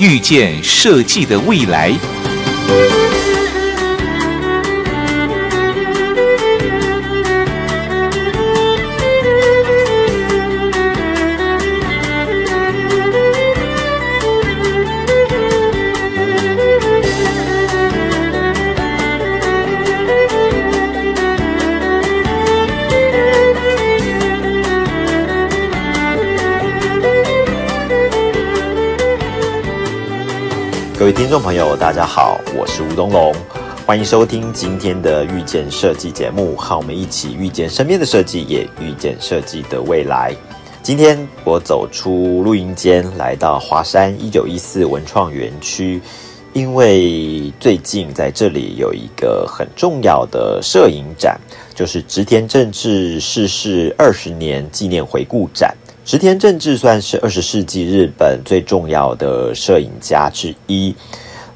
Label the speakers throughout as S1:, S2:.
S1: 预见设计的未来。
S2: 听众朋友，大家好，我是吴东龙，欢迎收听今天的《遇见设计》节目，和我们一起遇见身边的设计，也遇见设计的未来。今天我走出录音间，来到华山一九一四文创园区，因为最近在这里有一个很重要的摄影展，就是植田正治逝世二十年纪念回顾展。石田政治算是二十世纪日本最重要的摄影家之一。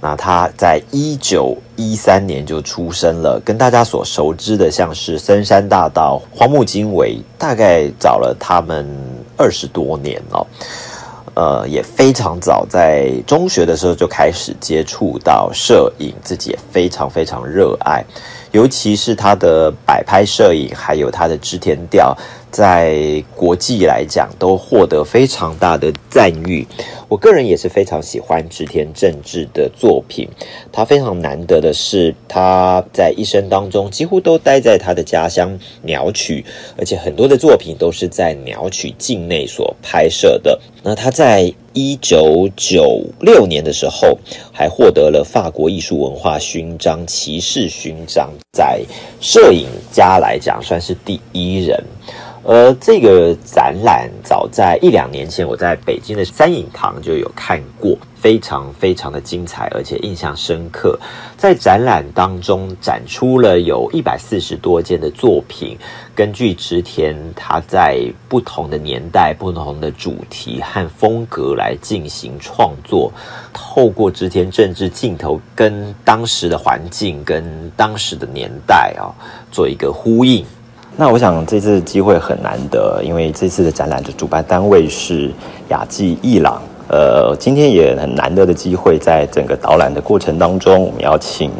S2: 那他在一九一三年就出生了，跟大家所熟知的像是深山大道、荒木经惟，大概找了他们二十多年了。呃，也非常早，在中学的时候就开始接触到摄影，自己也非常非常热爱，尤其是他的摆拍摄影，还有他的织田调。在国际来讲，都获得非常大的赞誉。我个人也是非常喜欢织田正治的作品。他非常难得的是，他在一生当中几乎都待在他的家乡鸟取，而且很多的作品都是在鸟取境内所拍摄的。那他在一九九六年的时候，还获得了法国艺术文化勋章骑士勋章，在摄影家来讲算是第一人。而这个展览早在一两年前，我在北京的三影堂就有看过，非常非常的精彩，而且印象深刻。在展览当中展出了有一百四十多件的作品，根据植田他在不同的年代、不同的主题和风格来进行创作，透过植田政治镜头跟当时的环境、跟当时的年代啊做一个呼应。那我想这次机会很难得，因为这次的展览的主办单位是雅纪一郎。呃，今天也很难得的机会，在整个导览的过程当中，我们要请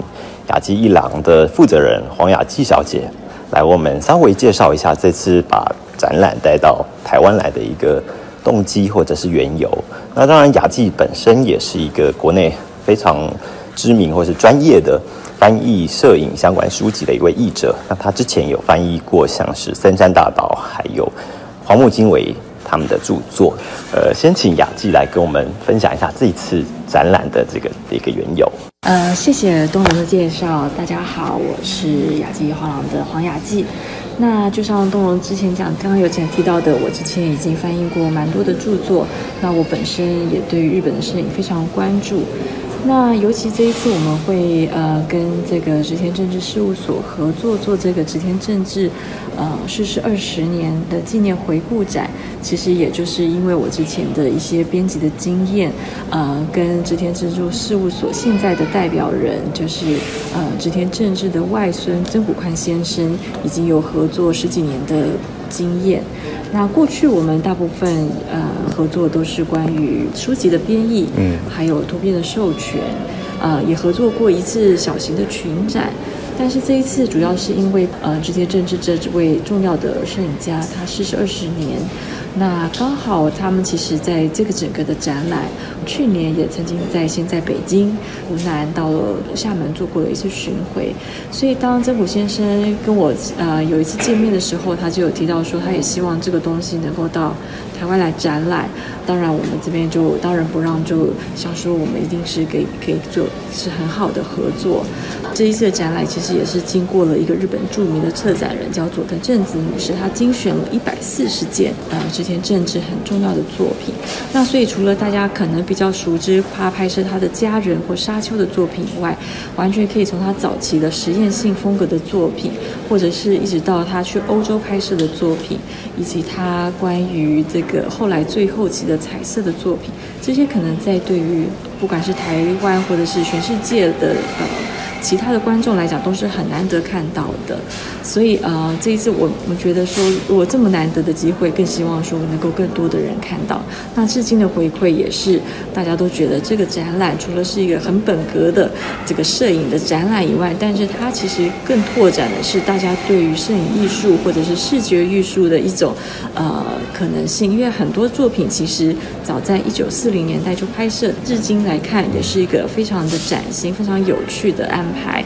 S2: 雅纪一郎的负责人黄雅纪小姐来，我们稍微介绍一下这次把展览带到台湾来的一个动机或者是缘由。那当然，雅纪本身也是一个国内非常知名或是专业的。翻译摄影相关书籍的一位译者，那他之前有翻译过像是深山大道、还有黄木经纬他们的著作。呃，先请雅纪来跟我们分享一下这一次展览的这个一个缘由。
S3: 呃，谢谢东龙的介绍。大家好，我是雅纪画廊的黄雅纪。那就像东龙之前讲，刚刚有前提到的，我之前已经翻译过蛮多的著作。那我本身也对日本的摄影非常关注。那尤其这一次，我们会呃跟这个植田政治事务所合作做这个植田政治，呃逝世二十年的纪念回顾展。其实也就是因为我之前的一些编辑的经验，呃，跟植田政治事务所现在的代表人，就是呃植田政治的外孙曾谷宽先生，已经有合作十几年的。经验。那过去我们大部分呃合作都是关于书籍的编译，嗯，还有图片的授权，呃，也合作过一次小型的群展。但是这一次主要是因为呃，直接政治这位重要的摄影家他逝世二十年。那刚好他们其实在这个整个的展览，去年也曾经在现在北京、湖南到了厦门做过了一次巡回，所以当曾普先生跟我呃有一次见面的时候，他就有提到说他也希望这个东西能够到台湾来展览。当然我们这边就当仁不让，就想说我们一定是给可以做是很好的合作。这一次的展览其实也是经过了一个日本著名的策展人，叫佐藤正子女士，她精选了一百四十件啊这。前政治很重要的作品，那所以除了大家可能比较熟知他拍摄他的家人或沙丘的作品以外，完全可以从他早期的实验性风格的作品，或者是一直到他去欧洲拍摄的作品，以及他关于这个后来最后期的彩色的作品，这些可能在对于不管是台湾或者是全世界的呃。其他的观众来讲都是很难得看到的，所以呃，这一次我我觉得说，如果这么难得的机会，更希望说能够更多的人看到。那至今的回馈也是，大家都觉得这个展览除了是一个很本格的这个摄影的展览以外，但是它其实更拓展的是大家对于摄影艺术或者是视觉艺术的一种呃可能性。因为很多作品其实早在一九四零年代就拍摄，至今来看也是一个非常的崭新、非常有趣的案。牌，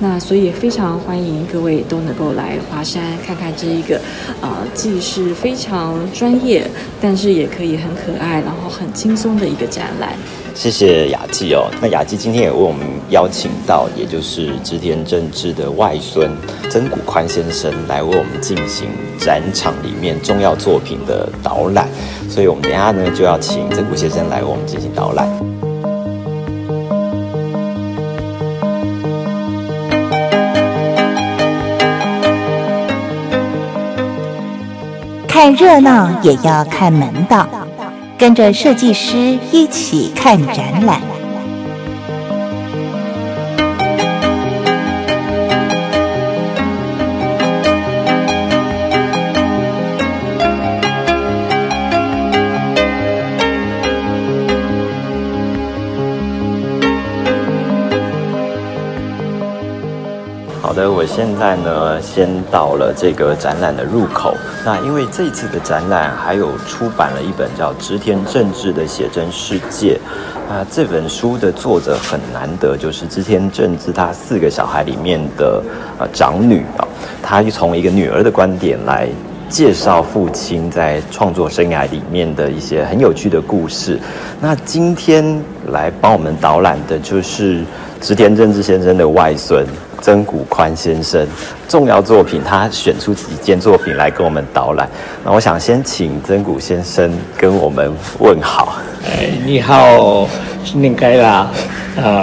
S3: 那所以非常欢迎各位都能够来华山看看这一个，呃，既是非常专业，但是也可以很可爱，然后很轻松的一个展览。
S2: 谢谢雅纪哦。那雅纪今天也为我们邀请到，也就是织田正治的外孙曾谷宽先生来为我们进行展场里面重要作品的导览。所以我们等下呢就要请曾谷先生来为我们进行导览。
S4: 看热闹也要看门道，跟着设计师一起看展览。
S2: 现在呢，先到了这个展览的入口。那因为这次的展览还有出版了一本叫《织田正治的写真世界》，那这本书的作者很难得，就是织田正治他四个小孩里面的啊长女啊，她从一个女儿的观点来介绍父亲在创作生涯里面的一些很有趣的故事。那今天来帮我们导览的就是织田正治先生的外孙。曾谷宽先生，重要作品，他选出几件作品来跟我们导览。那我想先请曾谷先生跟我们问好。
S5: 哎，你好，新年快乐！啊，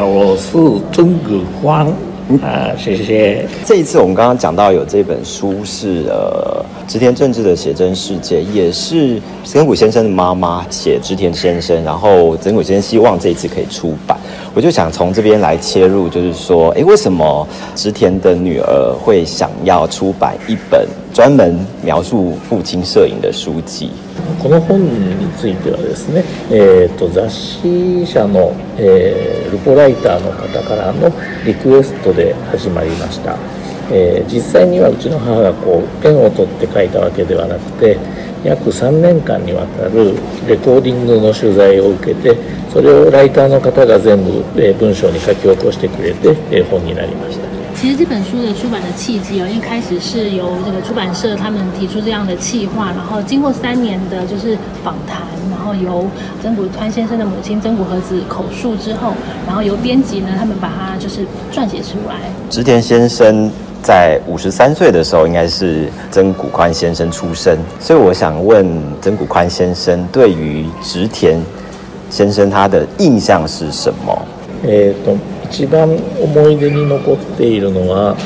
S5: 我是曾谷宽。啊，谢谢。
S2: 这一次我们刚刚讲到有这本书是呃，织田正治的写真世界，也是森谷先生的妈妈写织田先生，然后曾谷先生希望这一次可以出版，我就想从这边来切入，就是说，哎，为什么织田的女儿会想要出版一本？专门描述父亲摄影的书籍。
S5: この本についてはですね、えーと、雑誌社の、えー、ルポライターの方からのリクエストで始まりました、えー、実際にはうちの母がこうペンを取って書いたわけではなくて約3年間にわたるレコーディングの取材を受けてそれをライターの方が全部、えー、文章に書き起こしてくれて、え本になりました
S6: 其实这本书的出版的契机啊，一开始是由这个出版社他们提出这样的企划，然后经过三年的，就是访谈，然后由曾谷宽先生的母亲曾谷和子口述之后，然后由编辑呢，他们把它就是撰写出来。
S2: 直田先生在五十三岁的时候，应该是曾谷宽先生出生，所以我想问曾谷宽先生，对于直田先生他的印象是什么？
S5: 诶，一番思い出に残っているのは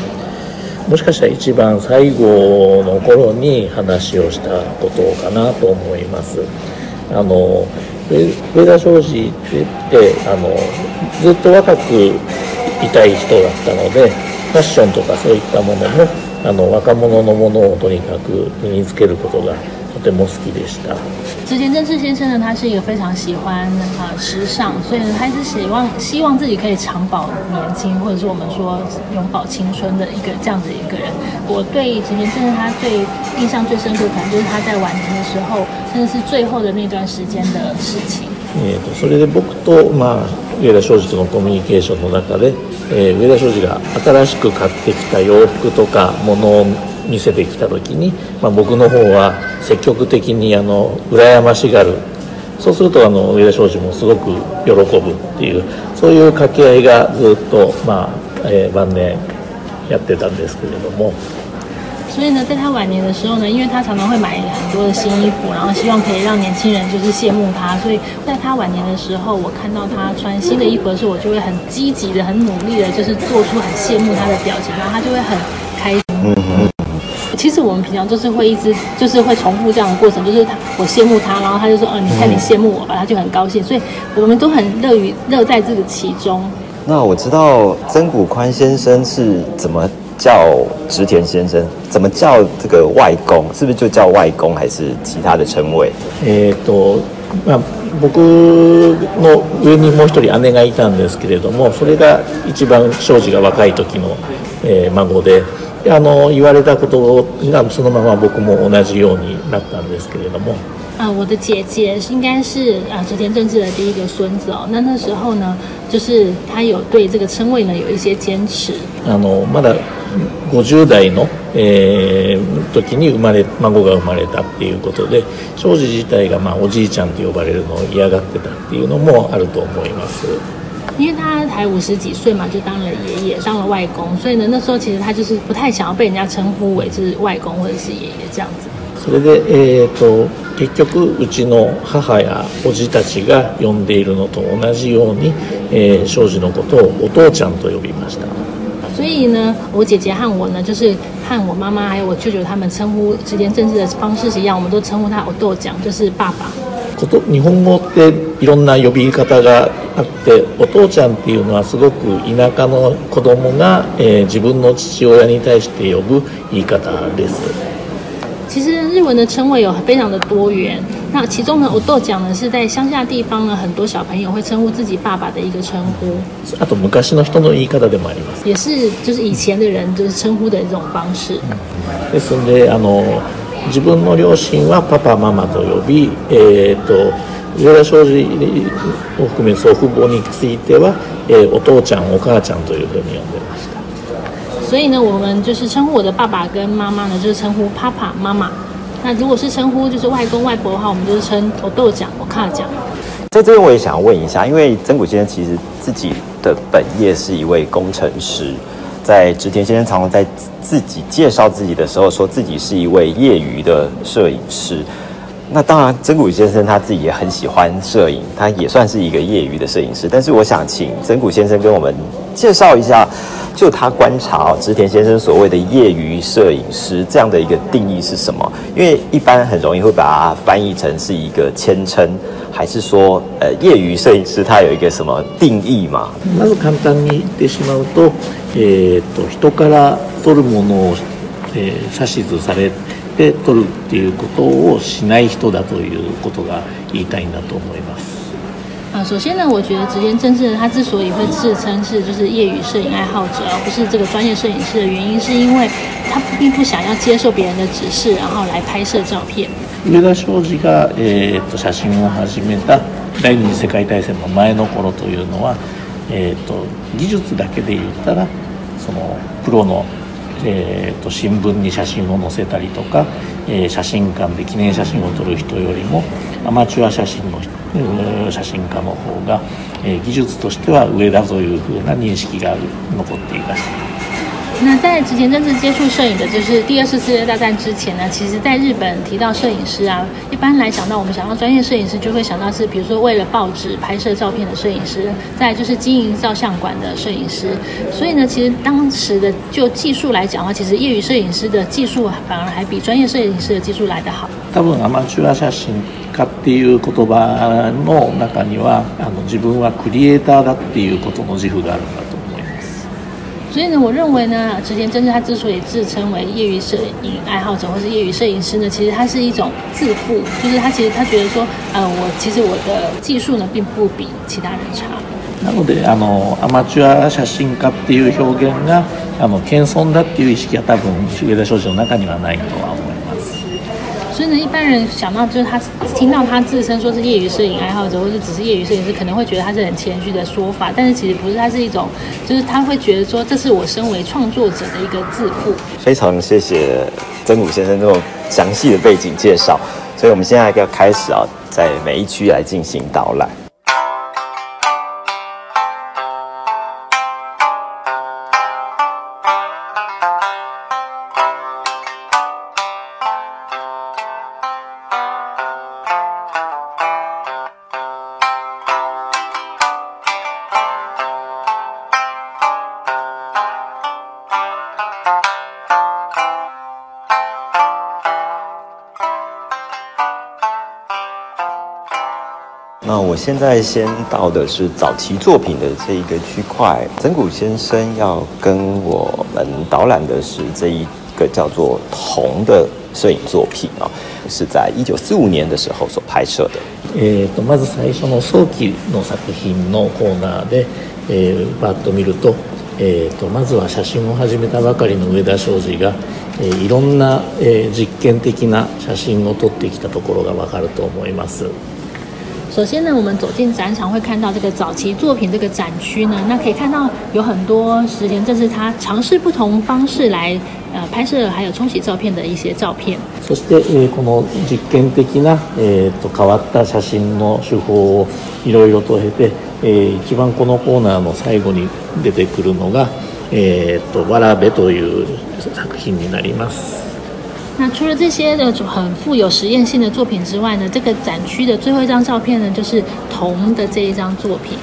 S5: もしかしたら一番最後の頃に話をしたことかなと思います。あの上田庄司ってってあのずっと若くいたい人だったのでファッションとかそういったものもあの若者のものをとにかく身につけることがとても好きでした
S6: 正先生呢，他是一个非常喜欢呃、时尚，所以他是希望希望自己可以长保年轻，或者是我们说永葆青春的一个这样子一个人。我对正他最印象最深刻，可能就是他在晚年的时候，甚至是最后的那段时间的事情。
S5: えとそれで僕とまあ上田商事とのコミュニケーションの中で、えー、上田商事が新しく買ってきた洋服とか物見せてきた時に、まあ、僕の方は積極的にあの羨ましがるそうするとあの上田庄司もすごく喜ぶっていうそういう掛け合いがずっと、まあえー、晩年やってたんですけれども。
S6: 所以呢，在他晚年的时候呢，因为他常常会买很多的新衣服，然后希望可以让年轻人就是羡慕他。所以在他晚年的时候，我看到他穿新的衣服的时候，我就会很积极的、很努力的，就是做出很羡慕他的表情，然后他就会很开心。嗯嗯其实我们平常就是会一直就是会重复这样的过程，就是他我羡慕他，然后他就说，哦，你看你羡慕我吧，他就很高兴，所以我们都很乐于乐在这个其中。
S2: 那我知道曾谷宽先生是怎么叫直田先生，怎么叫这个外公，是不是就叫外公，还是其他的称谓？
S5: えっと、まあ僕の上にもう一人姉がいたんですけれども、それが一番障子が若い時のえ孫で。あの言われたことがそのまま僕も同じようになったんですけれども。
S6: 啊，我的姐姐应该是啊泽田政治的第一个孙子哦。那那时候呢，就是他有对这个称谓呢有一些坚持。
S5: あのまだ50代の、えー、時に生まれ孫が生まれたっていうことで、庄司自体がまあおじいちゃんと呼ばれるのを嫌がってたっていうのもあると思います。
S6: 因为他才五十几岁嘛，就当了爷爷，当了外公，所以呢，那时候其实他就是不太想要被人家称呼为是外公或者是爷爷这样子。
S5: それで、えと、結局うちの母やたちが呼んでいるのと同じように、えのことをお父ちゃんと呼びました。
S6: 所以呢，我姐姐和我呢，就是和我妈妈还有我舅舅他们称呼之间正式的方式是一样，我们都称呼他“我豆ち就是爸爸。
S5: こと日本語っていろんな呼び方があってお父ちゃんっていうのはすごく田舎の子供が、えー、自分の父親に対して呼ぶ言い方です。
S6: 其实日文的称谓有非常的多元，那其中呢，我豆讲呢是在乡下地方呢，很多小朋友会称呼自己爸爸的一个称呼。
S5: あと昔の人の言い方でもあります。
S6: 也是就是以前的人就是称呼的一种方式。
S5: ですのであの。自分の両親是爸爸媽媽所叫，比，呃，蔣經國夫婦包括蔣經國夫婦，
S6: 所以呢，我们就是称呼我的爸爸跟妈妈呢，就是称呼爸爸妈妈。那如果是称呼就是外公外婆的话，我们就是称我豆讲我卡讲。
S2: 在这边我也想问一下，因为曾谷先生其实自己的本业是一位工程师，在植田先生常常在自己介绍自己的时候，说自己是一位业余的摄影师。那当然，真谷先生他自己也很喜欢摄影，他也算是一个业余的摄影师。但是，我想请真谷先生跟我们介绍一下，就他观察植田先生所谓的业余摄影师这样的一个定义是什么？因为一般很容易会把它翻译成是一个谦称。还是说，呃，业余摄影师他有一个什么定义嘛？
S5: まず簡単に言ってしまうと、えっと人から撮るものをえし出されて撮るっていうことをしない人だということが言いたいなと思います。
S6: 啊，首先呢，我觉得直前真治他之所以会自称是就是业余摄影爱好者，而不是这个专业摄影师的原因，是因为他并不想要接受别人的指示，然后来拍摄照片。
S5: 上田庄司が、えー、と写真を始めた第二次世界大戦の前の頃というのは、えー、と技術だけで言ったらそのプロの、えーと、と新聞に写真を載せたりとか、えー、写真館で記念写真を撮る人よりもアマチュア写真の写真家の方が、えー、技術としては上だというふうな認識が残っています。
S6: 那在之前真正接触摄影的就是第二次世界大战之前呢，其实在日本提到摄影师啊，一般来讲，到我们想到专业摄影师，就会想到是比如说为了报纸拍摄照片的摄影师，再就是经营照相馆的摄影师。所以呢，其实当时的就技术来讲的话，其实业余摄影师的技术反而还比专业摄影师的技术来得好。
S5: 多分アマチュア写真家っていう言葉の中には、あの自分はクリエイターだっていうことの自負があるんだと。
S6: 所以呢，我认为呢，池田真治他之所以自称为业余摄影爱好者或是业余摄影师呢，其实他是一种自负，就是他其实他觉得说，呃，我其实我的技术呢，并不比其他人差。
S5: なので、あのアマチュア写真家っていう表現が、あの謙遜だっていう意識は多分、茂田少子の中にはないとは思う。
S6: 所以呢，一般人想到就是他听到他自称说是业余摄影爱好者，或者只是业余摄影师，可能会觉得他是很谦虚的说法。但是其实不是，他是一种，就是他会觉得说这是我身为创作者的一个自负。
S2: 非常谢谢曾武先生这种详细的背景介绍，所以我们现在要开始啊，在每一区来进行导览。我现在先到的是早期作品的这一个区块。曾谷先生要跟我们导览的是这一个叫做“铜”的摄影作品啊、哦，是在一九四五年的时候所拍摄的。
S5: えーと、まず最初の早期の作品のコーナーで、えー、バッと見ると,、えーと、とまずは写真を始めたばかりの上田昌司が、えー、いろんな、えー、実験的な写真を撮ってきたところがわかると思います。
S6: 首先呢，我们走进展场会看到这个早期作品这个展区呢，那可以看到有很多石田，正是他尝试不同方式来呃拍摄，还有冲洗照片的一些照片。
S5: そしてこの実験的な変わった写真の手法をいろいろと経て、一番このコーナーの最後に出てくるのが、とラベという作品になります。
S6: 那除了这些的很富有实验性的作品之外呢，这个展区的最后一张照片呢，就是铜的这一张作品。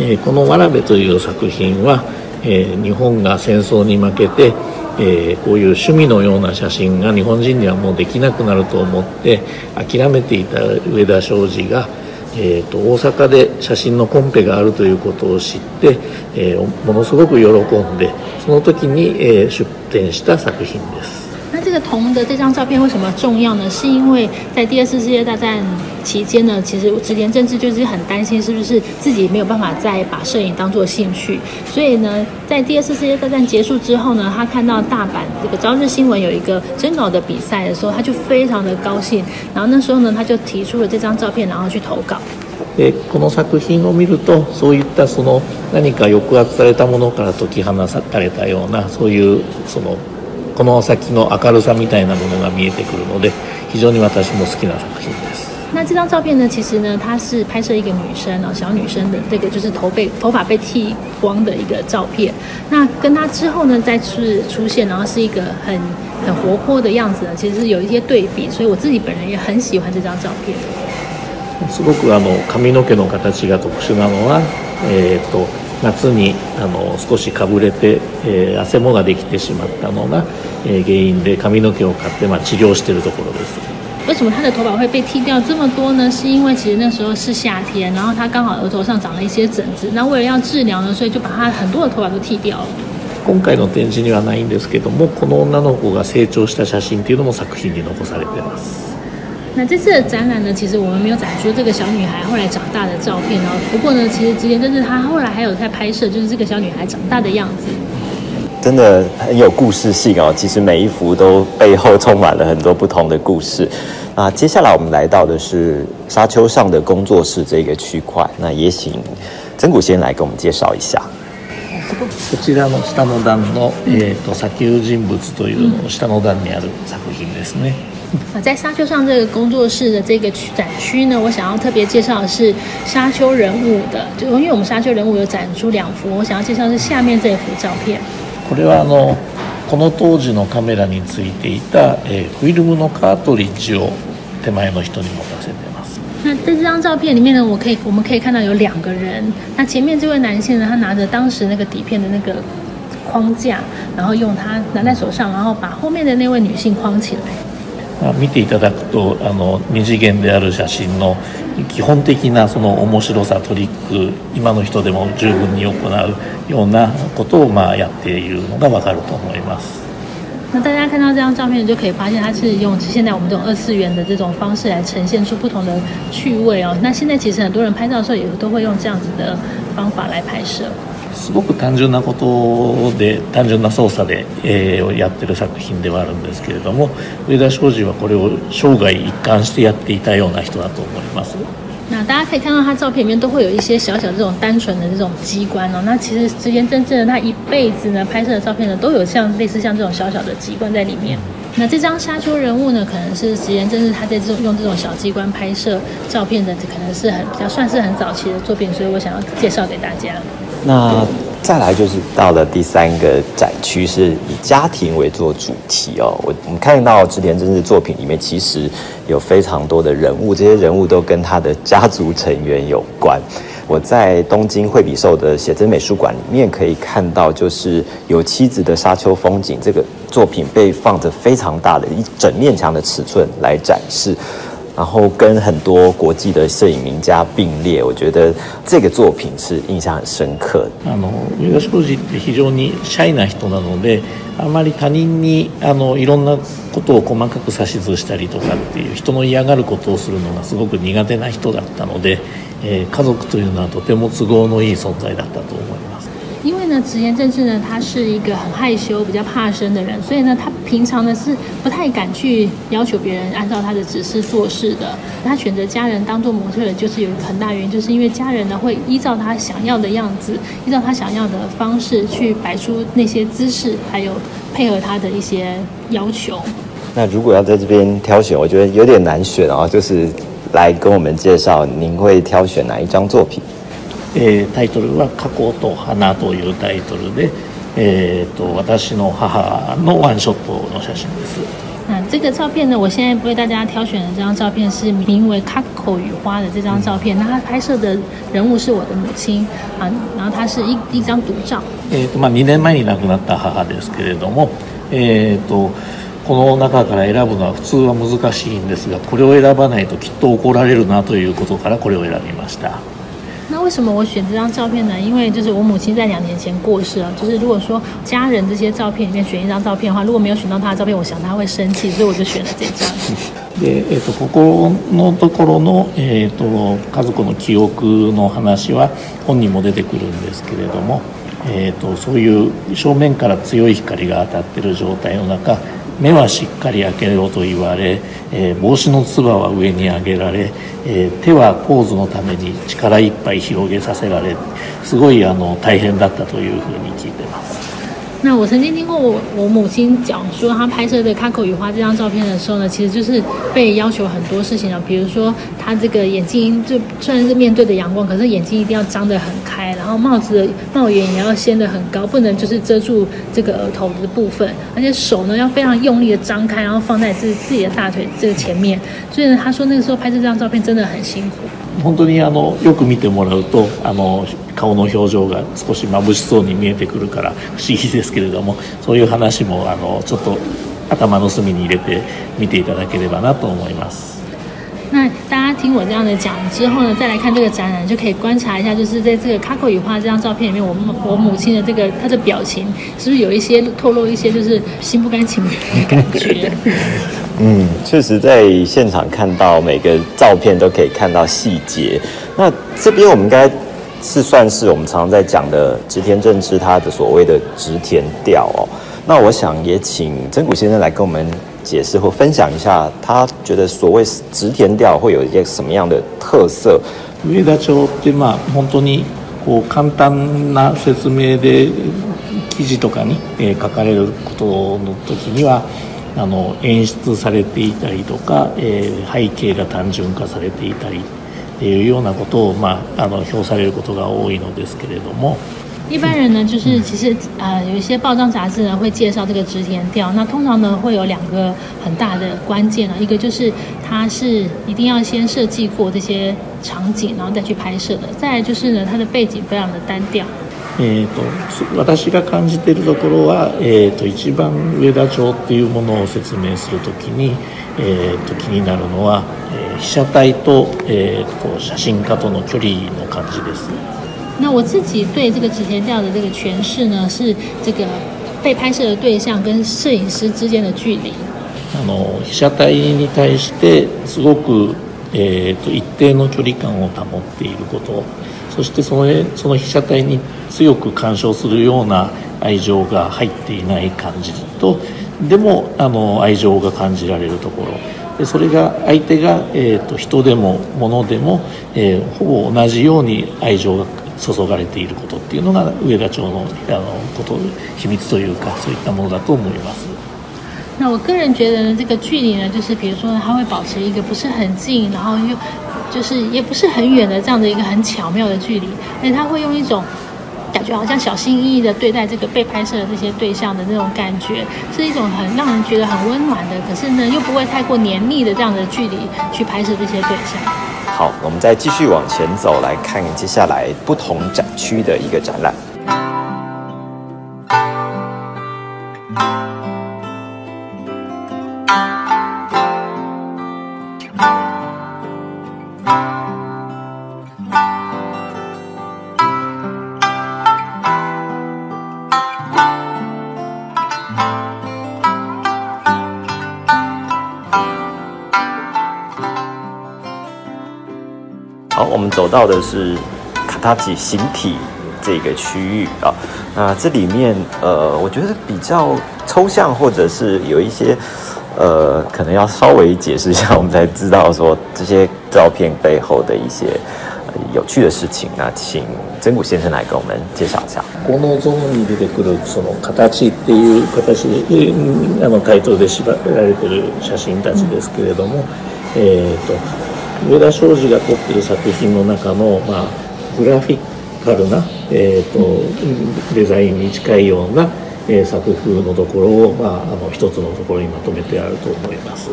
S5: えこのわらべという作品は、え日本が戦争に負けて、えこういう趣味のような写真が日本人にはもうできなくなると思って諦めていた上田昌司が。えと大阪で写真のコンペがあるということを知って、えー、ものすごく喜んでその時に、えー、出展した作品です。
S6: 这个铜的这张照片为什么重要呢？是因为在第二次世界大战期间呢，其实直田正治就是很担心是不是自己没有办法再把摄影当做兴趣，所以呢，在第二次世界大战结束之后呢，他看到大阪这个朝日新闻有一个征稿的比赛的时候，他就非常的高兴。然后那时候呢，他就提出了这张照片，然后去投稿。
S5: この先の明るさみたいなものが見えてくるので非常に私も好きな作品です。
S6: 那这张照片呢，其实呢，它是拍摄一个女生哦，小女生的这个就是头被头发被剃光的一个照片。那跟她之后呢，再次出现，然后是一个很很活泼的样子呢，其实是有一些对比。所以我自己本人也很喜欢这张照片。
S5: すごくあの髪の毛の形が特殊なのは、えっと。夏にあの少しかぶれて、えー、汗もができてしまったのが、えー、原因で髪の毛を買って、まあ、治療しているところです。
S6: 为什么他的头发会被剃掉这么多呢？是因为其实那时候是夏天，然后他刚好额头上长了一些疹子，那为了要治疗呢，所以就把他很多的头发都剃掉了。
S5: 今回の展示にはないんですけども、この女の子が成長した写真っていうのも作品に残されてます。
S6: 那这次的展览呢，其实我们没有展出这个小女孩后来长大的照片哦。不过呢，其实之前就是她后来还有在拍摄，就是这个小女孩长大的样子，
S2: 真的很有故事性哦。其实每一幅都背后充满了很多不同的故事那接下来我们来到的是沙丘上的工作室这个区块，那也请曾谷先来给我们介绍一下。
S5: こちらの下の段のえっと砂丘人物という下の段にある作品ですね。
S6: 啊，在沙丘上这个工作室的这个展区呢，我想要特别介绍的是沙丘人物的。就因为我们沙丘人物有展出两幅，我想要介绍是下面这幅照片。
S5: これはあのこの当時のカメラについていたえフィルムのカートリッジを手前の人に持たせてます。
S6: 那在这张照片里面呢，我可以，我们可以看到有两个人。那前面这位男性呢，他拿着当时那个底片的那个框架，然后用它拿在手上，然后把后面的那位女性框起来。
S5: 見ていただくとあの二次元である写真の基本的なその面白さトリック今の人でも十分に行うようなことをまあやっているのが分かると思います。
S6: 那大家看到这张照片，就可以发现它是用现在我们这种二次元的这种方式来呈现出不同的趣味哦。那现在其实很多人拍照的时候也都会用这样子的方法来拍摄。
S5: すごく単純なことで単純な操作でをやってる作品ではあるんですけれども、上田ダーはこれを生涯一貫してやっていたような人だと思います。
S6: 那大家可以看到他照片里面都会有一些小小这种单纯的这种机关哦。那其实之间真正的他一辈子呢拍摄的照片呢都有像类似像这种小小的机关在里面。那这张沙丘人物呢可能是之前真是他在这种用这种小机关拍摄照片的可能是很比较算是很早期的作品，所以我想要介绍给大家。
S2: 那再来就是到了第三个展区，是以家庭为做主题哦。我我们看到织田真治作品里面，其实有非常多的人物，这些人物都跟他的家族成员有关。我在东京惠比寿的写真美术馆里面可以看到，就是有妻子的沙丘风景，这个作品被放着非常大的一整面墙的尺寸来展示。然后跟很多国际的摄影名家并列。我觉得这个作品是印象很深刻的。
S5: あの東浩司って非常にシャイな人なので、あまり他人にあのいろんなことを細かく指図したりとかっていう人の嫌がることをするのがすごく苦手な人だったので、えー、家族というのはとても都合のいい存在だったと思います。
S6: 那直言政治呢？他是一个很害羞、比较怕生的人，所以呢，他平常呢是不太敢去要求别人按照他的指示做事的。他选择家人当做模特儿，就是有一个很大原因，就是因为家人呢会依照他想要的样子，依照他想要的方式去摆出那些姿势，还有配合他的一些要求。
S2: 那如果要在这边挑选，我觉得有点难选啊。就是来跟我们介绍，您会挑选哪一张作品？
S5: えー、タイトルは「加工と花」というタイトルで、えーと、私の母のワンショットの写真です。
S6: 那这个照片呢，我现在为大家挑选的这张照片是名为《卡口与花》的这张照片。那它拍摄的人物是我的母亲啊，然后它是一一张独照。
S5: えっ、とまあ2年前に亡くなった母ですけれども、えっ、と。この中から選ぶのは普通は難しいんですがこれを選ばないときっと怒られるなということからこれを選びました。
S6: 为什么我选这张照片呢？因为就是我母亲在两年前过世了。就是如果说家人这些照片里面选一张照片的话，如果没有选到她的照片，我想她会生气，所以我就选了这张。
S5: で、ここのところのえっと家族の記憶の話は本にも出てくるんですけれども、えっとそういう正面から強い光が当たってる状態の中。目はしっかり開けろと言われ、えー、帽子のつばは上に上げられ、えー、手はポーズのために力いっぱい広げさせられすごいあの大変だったというふうに聞いてます。
S6: 那我曾经听过我我母亲讲说，她拍摄的《开口雨花》这张照片的时候呢，其实就是被要求很多事情的。比如说，她这个眼睛就虽然是面对着阳光，可是眼睛一定要张得很开，然后帽子的帽檐也要掀得很高，不能就是遮住这个额头的部分，而且手呢要非常用力的张开，然后放在自自己的大腿这个前面。所以她说，那个时候拍这张照片真的很辛苦。
S5: 本当にあのよく見てもらうとあの顔の表情が少しまぶしそうに見えてくるから不思議ですけれどもそういう話もあのちょっと頭の隅に入れて見ていただければなと思います。
S6: た听我这样的讲之后呢，再来看这个展览，就可以观察一下，就是在这个卡口雨花这张照片里面，我我母亲的这个她的表情，是不是有一些透露一些就是心不甘情不愿的感觉？
S2: 嗯，确实在现场看到每个照片都可以看到细节。那这边我们应该是算是我们常常在讲的直田正治他的所谓的直田调哦。那我想也请真古先生来跟我们。解释或分享一下，他觉得所谓直田调会有一些什么样的特色？
S5: 上田町ってまあ本当にこう簡単な説明で記事とかに、えー、書かれることの時には。あの演出されていたりとか、えー、背景が単純化されていたりっていうようなことを、まあ、あの評されることが多いのですけれども、
S6: 一般人呢，就是其实呃，有一些报章杂志呢会介绍这个植田调。那通常呢会有两个很大的关键呢，一个就是它是一定要先设计过这些场景，然后再去拍摄的；再就是呢，它的背景非常的单调。
S5: えっと私が感じているところは、えっと一番上田っていうものを説明するときに、えっと気になるのは被写体とえっと写真家との距離の感じです。
S6: 那我自己对这个指前调的这个诠释呢，是这个被拍摄的对象跟摄影师之间的距離。
S5: あの被写体に対してすごく、えーと、一定の距離感を保っていることそしてそのその被写体に強く干渉するような愛情が入っていない感じとでもあの愛情が感じられるところでそれが相手が、えーと人でも物でも、えー、ほぼ同じように愛情が注釈れていることっていうのが上田町のあのこと秘密というかそういったものだと思います。
S6: 那我个人觉得呢，这个距离呢，就是比如说呢，他会保持一个不是很近，然后又就是也不是很远的这样的一个很巧妙的距离，而且他会用一种感觉好像小心翼翼的对待这个被拍摄的这些对象的那种感觉，是一种很让人觉得很温暖的，可是呢又不会太过黏腻的这样的距离去拍摄这些对象。
S2: 好，我们再继续往前走，来看接下来不同展区的一个展览。走到的是卡塔吉形体这个区域啊，那这里面呃，我觉得比较抽象，或者是有一些呃，可能要稍微解释一下，我们才知道说这些照片背后的一些有趣的事情。那请曾谷先生来给我们介绍一下。
S5: このゾーンに出てくるその形っていう形、あの台でしられてる写真たちですけれども、えっと。上田正二が撮ってる作品の中のまあグラフィカルなえっとデザインに近いような作風のところをまああの一つのところにまとめてあると思います。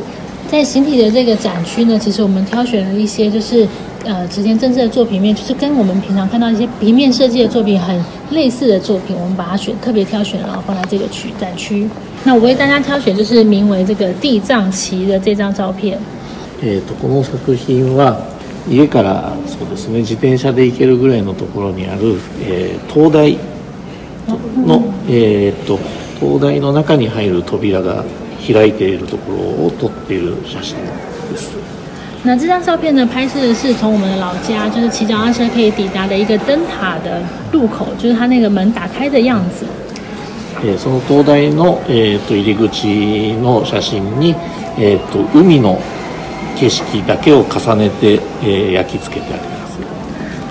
S6: 在形体的这个展区呢，其实我们挑选了一些就是呃，直接正式的作品面，就是跟我们平常看到一些平面设计的作品很类似的作品，我们把它选特别挑选然后放在这个区展区。那我为大家挑选就是名为这个地藏旗的这张照片。
S5: えーと、この作品は家からそうですね自転車で行けるぐらいのところにある、えー、灯台の、えーと、東大の中に入る扉が開いているところを撮っている写真です。
S6: 那这张照片呢，拍摄的是从我们的老家，就是骑脚踏车可以抵达的一个灯塔的口，就是它那个门打开的样子。
S5: えその灯台の、えと、入り口の写真に、えと海の景色だけを重ねて焼き付けてあります。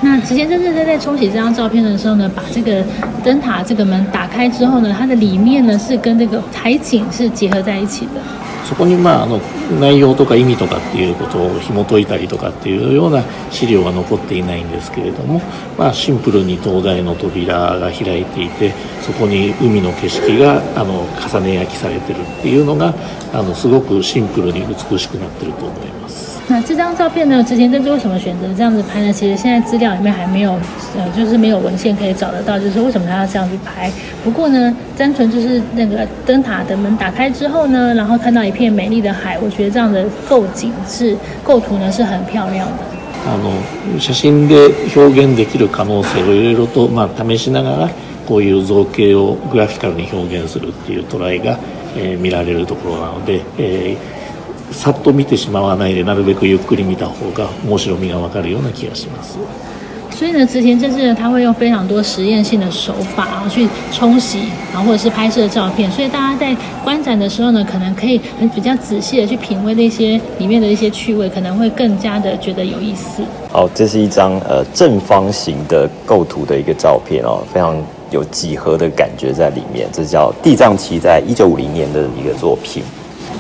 S6: 那直接真正在在冲洗这张照片的时候呢，把这个灯塔这个门打开之后呢，它的里面呢是跟这个海景是结合在一起的。
S5: そこにまああの内容とか意味とかっていうことを紐解いたりとかっていうような資料が残っていないんですけれども、まあ、シンプルに灯台の扉が開いていてそこに海の景色があの重ね焼きされてるっていうのがあのすごくシンプルに美しくなってると思います。
S6: 那这张照片呢？之前这支为什么选择这样子拍呢？其实现在资料里面还没有，呃，就是没有文献可以找得到，就是为什么他要这样去拍。不过呢，单纯就是那个灯塔的门打开之后呢，然后看到一片美丽的海，我觉得这样的构景是，构图呢是很漂亮。的。
S5: あの写真で表現できる可能性を色々とまあ試しながら、こういう造形をグラフィカルに表現するっていうトライがえ見られるところなので。
S6: 所以呢，直田正治呢，他会用非常多实验性的手法，然后去冲洗，然后或者是拍摄照片。所以大家在观展的时候呢，可能可以很比较仔细的去品味那些里面的一些趣味，可能会更加的觉得有意思。
S2: 哦，这是一张呃正方形的构图的一个照片哦，非常有几何的感觉在里面。这叫地藏棋，在一九五零年的一个作品。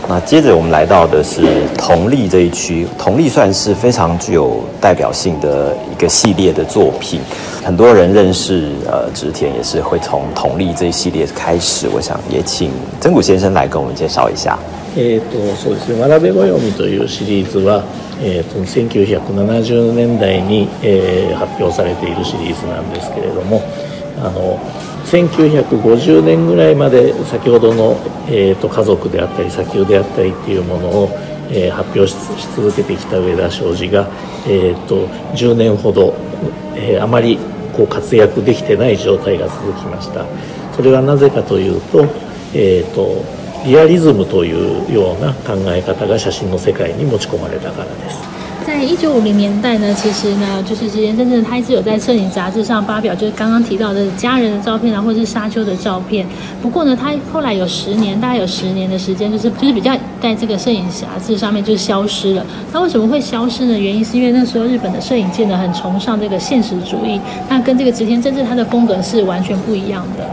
S2: 那接着我们来到的是《同丽》这一区，《同丽》算是非常具有代表性的一个系列的作品。很多人认识呃植田也是会从《同丽》这一系列开始。我想也请曾谷先生来跟我们介绍一下。
S5: えっと、そてマラ読みというシリーズは、えっと1970年代に発表されているシリーズなんですけれども、あの。1950年ぐらいまで先ほどの、えーと、家族であったり砂丘であったりっていうものを、えー、発表し続けてきた上田商事が、えーと、10年ほど、えー、あまりこう活躍できてない状態が続きましたそれはなぜかというと,、えーとリアリズムというような考え方が写真の世界に持ち込まれたからです。
S6: 在一九五零年代呢，其实呢，就是直前真正他一直有在摄影杂志上发表，就是刚刚提到的家人的照片啊，或者是沙丘的照片。不过呢，他后来有十年，大概有十年的时间，就是就是比较在这个摄影杂志上面就是消失了。那为什么会消失呢？原因是因为那时候日本的摄影界呢，很崇尚这个现实主义，那跟这个直田真治他的风格是完全不一样的。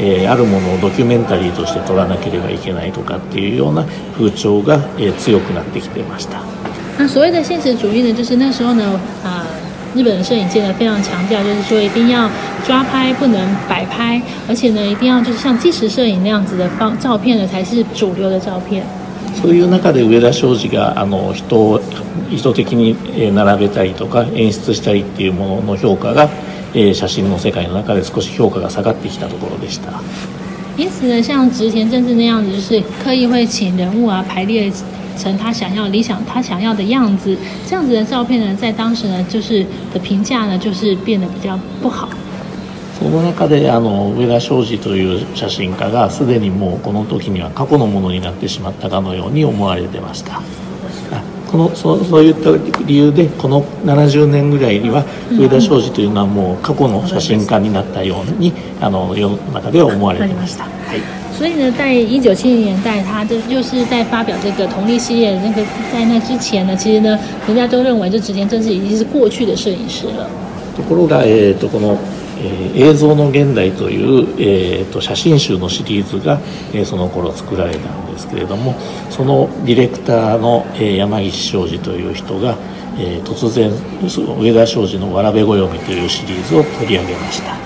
S5: えー、あるものをドキュメンタリーとして撮らなければいけないとかっていうような風潮が、えー、強くなってきてました。
S6: 那所谓的现实主义呢，就是那时候呢，啊、日本的摄影界呢非常强调，就是说一定要抓拍，不能摆拍，而且呢，一定要就是像纪实摄影那样子的方照片呢才是主流的照片。
S5: そういう中で上田昌司があの人を意図的に並べたりとか演出したりっていうものの評価が。えー、写真の世界の中で少し評価が下がってきたところでした。
S6: 因此呢，像植田正治那样子，就是刻意会请人物啊排列成他想要理想、他想要的样子，这样子的照片呢，在当时呢，就是的评价呢，就是变得比较不好。
S5: その中であの上田庄司という写真家がすでにもうこの時には過去のものになってしまったかのように思われてました。このそうそういった理由でこの70年ぐらいには上田昌司というのはもう過去の写真家になったようにあの世の中では思われていました。はい
S6: 所以呢，在一九七零年代，他这就是在发表这个同力系列的那个，在那之前呢，其实呢，人家都认为就植田正治已经是过去的摄影师了。
S5: ところが、えー、とこのえー、映像の現代という、えーと、写真集のシリーズが、えー、その頃作られたんですけれどもそのディレクターの、えー、山岸昌司という人が、えー、突然上田昌司の「わらべ暦」というシリーズを取り上げました。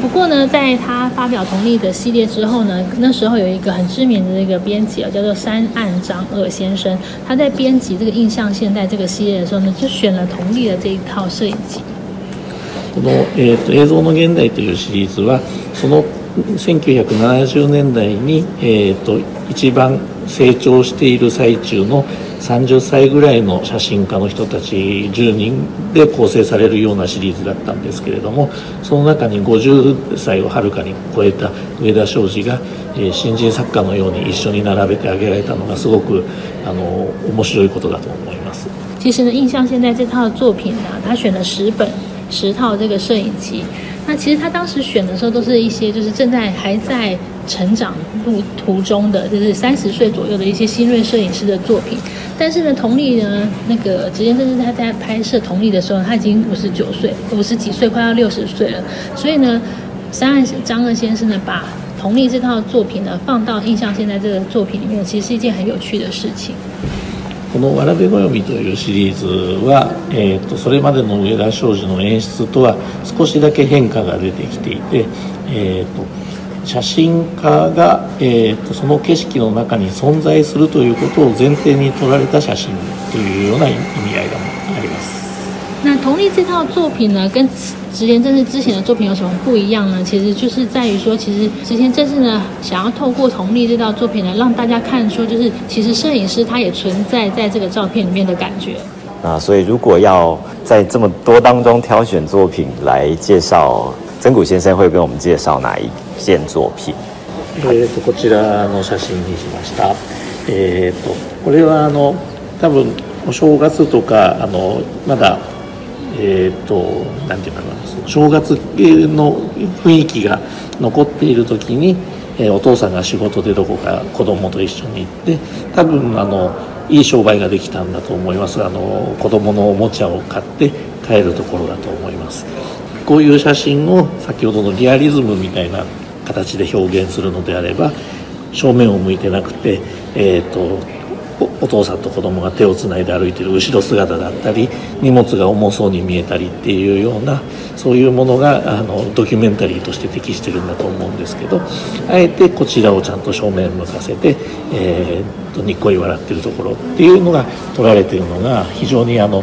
S6: 不过呢，在他发表同历的系列之后呢，那时候有一个很知名的一个编辑啊，叫做山岸章二先生，他在编辑这个印象现代这个系列的时候呢，就选了同历的这一套摄影集。
S5: この、えーと「映像の現代」というシリーズはその1970年代に、えーと、一番成長している最中の30歳ぐらいの写真家の人たち10人で構成されるようなシリーズだったんですけれどもその中に50歳をはるかに超えた上田庄司が、えー、新人作家のように一緒に並べてあげられたのがすごくあの面白いことだと思います。
S6: 其实呢，印象现在这套作品呢、他选了十本。十套这个摄影机，那其实他当时选的时候都是一些就是正在还在成长路途中的，就是三十岁左右的一些新锐摄影师的作品。但是呢，佟丽呢，那个直接就是他在拍摄佟丽的时候，他已经五十九岁，五十几岁快要六十岁了。所以呢，三岸张二先生呢，把佟丽这套作品呢放到印象现在这个作品里面，其实是一件很有趣的事情。
S5: この「わらべ暦」というシリーズは、えーと、それまでの上田商事の演出とは少しだけ変化が出てきていて、えーと、写真家が、えーと、その景色の中に存在するということを前提に撮られた写真というような意味合いが持って
S6: 那同丽这套作品呢，跟直田正治之前的作品有什么不一样呢？其实就是在于说，其实直田正治呢，想要透过同丽这套作品呢，让大家看出，就是其实摄影师他也存在在这个照片里面的感觉。
S2: 啊，所以如果要在这么多当中挑选作品来介绍，真谷先生会跟我们介绍哪一件作品？
S5: えっとこちらの写真にしました。えっとこれはあの多分お正月とかあのまだ。えーと、とんていうかな正月系の雰囲気が残っている時に、えー、お父さんが仕事でどこか子供と一緒に行って多分あのいい商売ができたんだと思いますあの子供のおもちゃを買って帰るところだと思いますこういう写真を先ほどのリアリズムみたいな形で表現するのであれば正面を向いてなくて、えーとお父さんと子供が手をつないで歩いてる後ろ姿だったり荷物が重そうに見えたりっていうようなそういうものがあのドキュメンタリーとして適してるんだと思うんですけどあえてこちらをちゃんと正面向かせて、えー、とにっこり笑ってるところっていうのが撮られてるのが非常にあの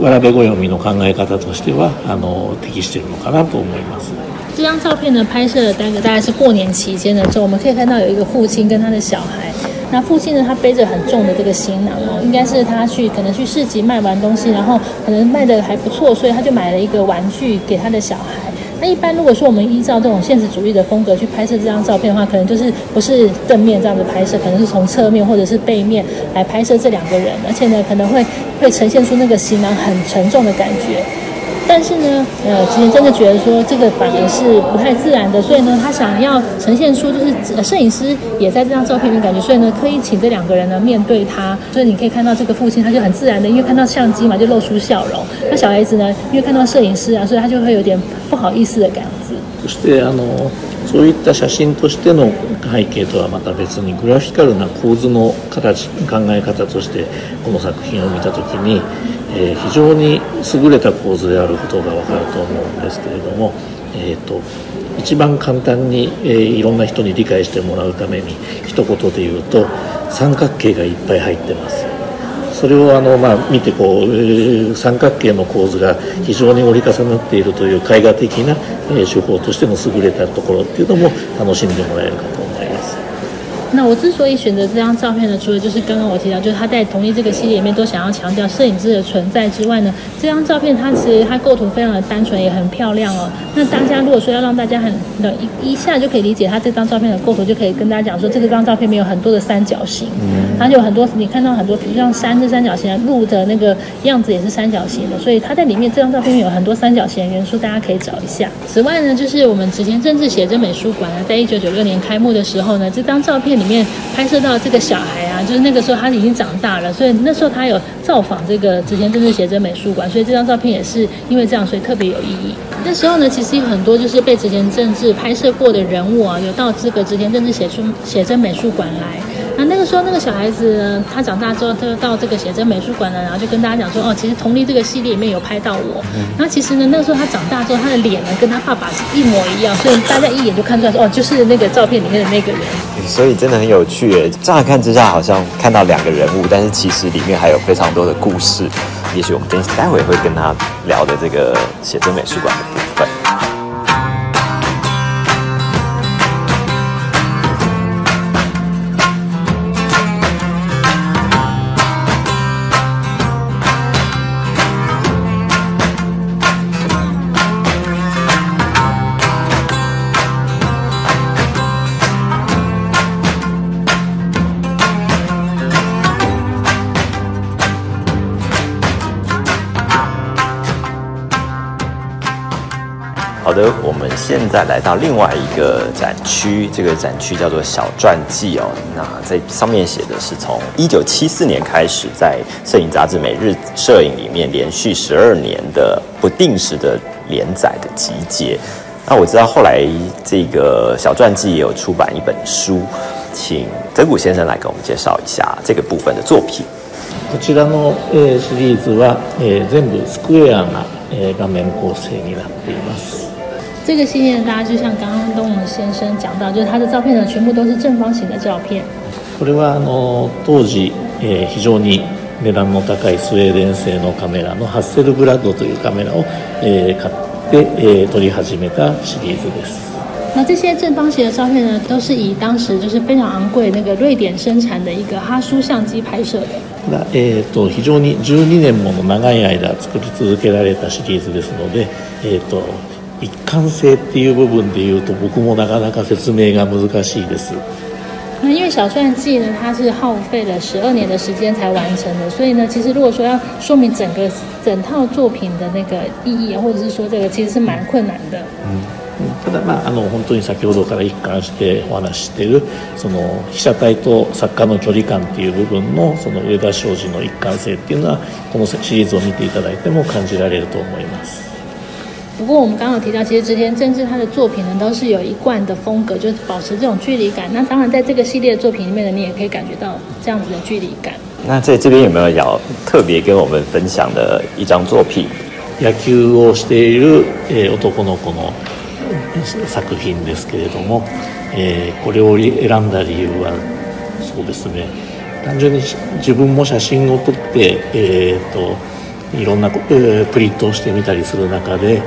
S5: わらべ暦の考え方としてはあの適してるのかなと思います。
S6: 这张照片呢，拍摄的大概大概是过年期间的时候，我们可以看到有一个父亲跟他的小孩。那父亲呢？他背着很重的这个行囊哦，应该是他去可能去市集卖完东西，然后可能卖的还不错，所以他就买了一个玩具给他的小孩。那一般如果说我们依照这种现实主义的风格去拍摄这张照片的话，可能就是不是正面这样子拍摄，可能是从侧面或者是背面来拍摄这两个人，而且呢，可能会会呈现出那个行囊很沉重的感觉。但是呢，呃，之前真的觉得说这个反而是不太自然的，所以呢，他想要呈现出就是摄影师也在这张照片的感觉，所以呢，特意请这两个人呢面对他，所以你可以看到这个父亲，他就很自然的，因为看到相机嘛，就露出笑容；那小孩子呢，因为看到摄影师啊，所以他就会有点不好意思的感觉。
S5: そしてあのそういった写真としての背景とはまた別にグラフィカルな構図の形考え方としてこの作品を見た時に。えー、非常に優れた構図であることが分かると思うんですけれども、えーと、一番簡単に、えー、いろんな人に理解してもらうために一言で言うと三角形がいっぱい入ってます。それをあの、まあ、見てこう、えー、三角形の構図が非常に折り重なっているという絵画的な、えー、手法としての優れたところっていうのも楽しんでもらえるかと
S6: 那我之所以选择这张照片呢，除了就是刚刚我提到，就是他在同一这个系列里面都想要强调摄影师的存在之外呢，这张照片它其实它构图非常的单纯，也很漂亮哦。那大家如果说要让大家很一一下就可以理解他这张照片的构图，就可以跟大家讲说，这张照片里面有很多的三角形，它有很多你看到很多，比如像山是三角形，路的那个样子也是三角形的，所以它在里面这张照片有很多三角形的元素，大家可以找一下。此外呢，就是我们之前政治写真美术馆呢，在一九九六年开幕的时候呢，这张照片。里面拍摄到这个小孩啊，就是那个时候他已经长大了，所以那时候他有造访这个直田政治写真美术馆，所以这张照片也是因为这样，所以特别有意义。那时候呢，其实有很多就是被直田政治拍摄过的人物啊，有到这个直田政治写出写真美术馆来。那那个时候那个小孩子，他长大之后，他就到这个写真美术馆了，然后就跟大家讲说，哦，其实同丽这个系列里面有拍到我。那、后其实呢，那个时候他长大之后，他的脸呢跟他爸爸是一模一样，所以大家一眼就看出来，说哦，就是那个照片里面的那个人。
S2: 所以真的很有趣耶，乍看之下好像看到两个人物，但是其实里面还有非常多的故事。也许我们跟待会会跟他聊的这个写真美术馆的部分。好的，我们现在来到另外一个展区，这个展区叫做“小传记”哦。那在上面写的是从一九七四年开始，在摄影杂志《每日摄影》里面连续十二年的不定时的连载的集结。那我知道后来这个小传记也有出版一本书，请泽古先生来给我们介绍一下这个部分的作品。
S5: こちらのシリーズは全部スクエアな画面構成になっています。
S6: 这个系列，大家就像刚刚东永先生讲到，就是他的照片呢，全部都是正方形的照片。
S5: これはあの当時え非常に値段の高いスウェーデン製のカメラのハッセルブラッドというカメラを買って撮り始めたシリーズです。
S6: 那这些正方形的照片呢，都是以当时就是非常昂贵那个瑞典生产的一个哈苏相机拍摄的。
S5: えっと非常に12年もの長い間作り続けられたシリーズですので、えっと。一貫性っていう部分で言うと僕もなかなか説明が難しいです。
S6: 那因为小传记呢，它是耗费了十二年的时间才完成的，所以呢，其实如果说要说明整个整套作品的那个意义，或者是说这个其实是蛮困难的。
S5: ただまああの本当に先ほどから一貫してお話しているその被写体と作家の距離感っていう部分のその上田昌司の一貫性っていうのはこのシリーズを見ていただいても感じられると思います。
S6: 不过我们刚好提到，其实之前政治他的作品呢都是有一贯的风格，就是保持这种距离感。那当然在这个系列的作品里面呢，你也可以感觉到这样子的距离感。
S2: 那在这边有没有要特别跟我们分享的一张作品？
S5: 野球をしている男の子の作品ですけれども、これを選んだ理由は、そうですね。単純に自分も写真を撮って、えと、いろんなえプリントしてみたりする中で。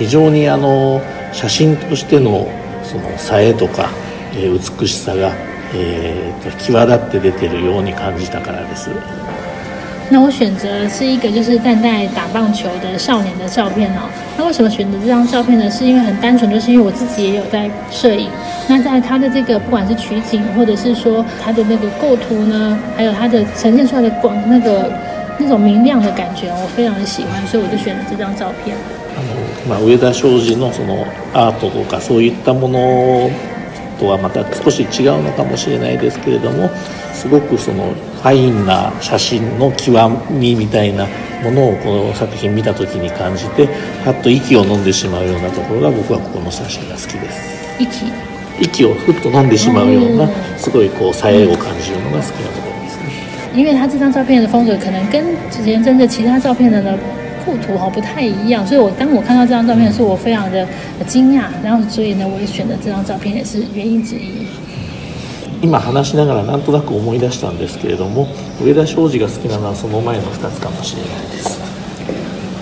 S5: 非常にあの写真としてのそのさえとか、えー、美しさが、えー、際立って出てるように感じたからです。
S6: 那我选择是一个就是淡淡打棒球的少年的照片哦。那为什么选择这张照片呢？是因为很单纯，就是因为我自己也有在摄影。那在它的这个不管是取景，或者是说它的那个构图呢，还有它的呈现出来的光那个那种明亮的感觉，我非常的喜欢，所以我就选了这张照片。
S5: あの、まあ、上田商事のそのアートとかそういったものとはまた少し違うのかもしれないですけれどもすごくそのファインな写真の極みみたいなものをこの作品見た時に感じてはっと息を飲んでしまうようなところが僕はここの写真が好きです
S6: 息
S5: 息をふっと飲んでしまうようなすごいこうさえを感じるのが好きなところですね。
S6: 因为他这张照片的风格可能跟之前真的其他照片的呢构图哈不太一样，所以我当我看到这张照片的时候，我非常的惊讶，然后所以呢，我也选择这张照片也是原因之一。
S5: 今話しながらなんとなく思い出したんですけれども、上田司が好きなのはその前のつかもしれないです。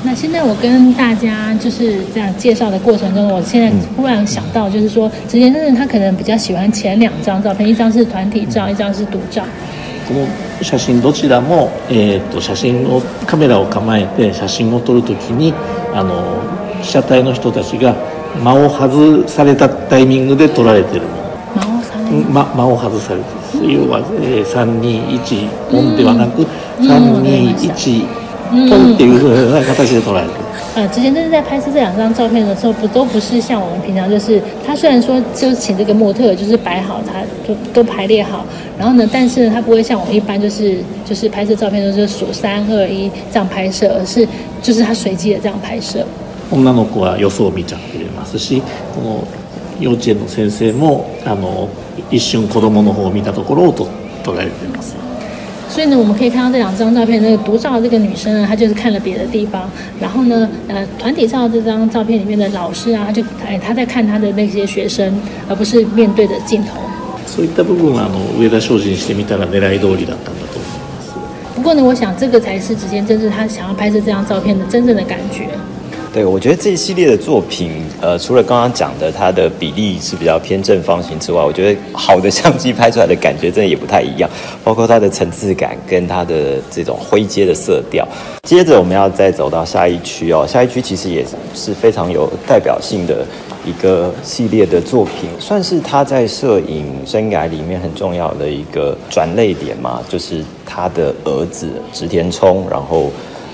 S6: 那现在我跟大家就是这样介绍的过程中，我现在忽然想到，就是说，直先生他可能比较喜欢前两张照片，一张是团体照，一张是独照。
S5: この写真どちらも、えーと、写真をカメラを構えて写真を撮る時にあの被写体の人たちが間を外されたタイミングで撮られてる間間を外されてる要は、えー、321ンではなく、321嗯，他顶着，那他其实都来了。
S6: 啊，之前就是在拍摄这两张照片的时候，不都不是像我们平常就是，他虽然说就请这个模特就是摆好，他就都排列好，然后呢，但是呢，他不会像我们一般就是就是拍摄照片都是数三二一这样拍摄，而是就是他随机的这样拍摄。
S5: 女の子は予想見ちゃっていますし、この幼稚園の先生もあの一瞬子供の方を見たところをと捉えています。
S6: 所以呢，我们可以看到这两张照片，那个独照这个女生呢，她就是看了别的地方，然后呢，呃，团体照这张照片里面的老师啊，她就哎她在看她的那些学生，而不是面对的镜头。不过呢，我想这个才是直接真正他想要拍摄这张照片的真正的感觉。
S2: 对，我觉得这一系列的作品，呃，除了刚刚讲的，它的比例是比较偏正方形之外，我觉得好的相机拍出来的感觉真的也不太一样，包括它的层次感跟它的这种灰阶的色调。接着我们要再走到下一区哦，下一区其实也是非常有代表性的一个系列的作品，算是他在摄影生涯里面很重要的一个转类点嘛，就是他的儿子直田冲，然后。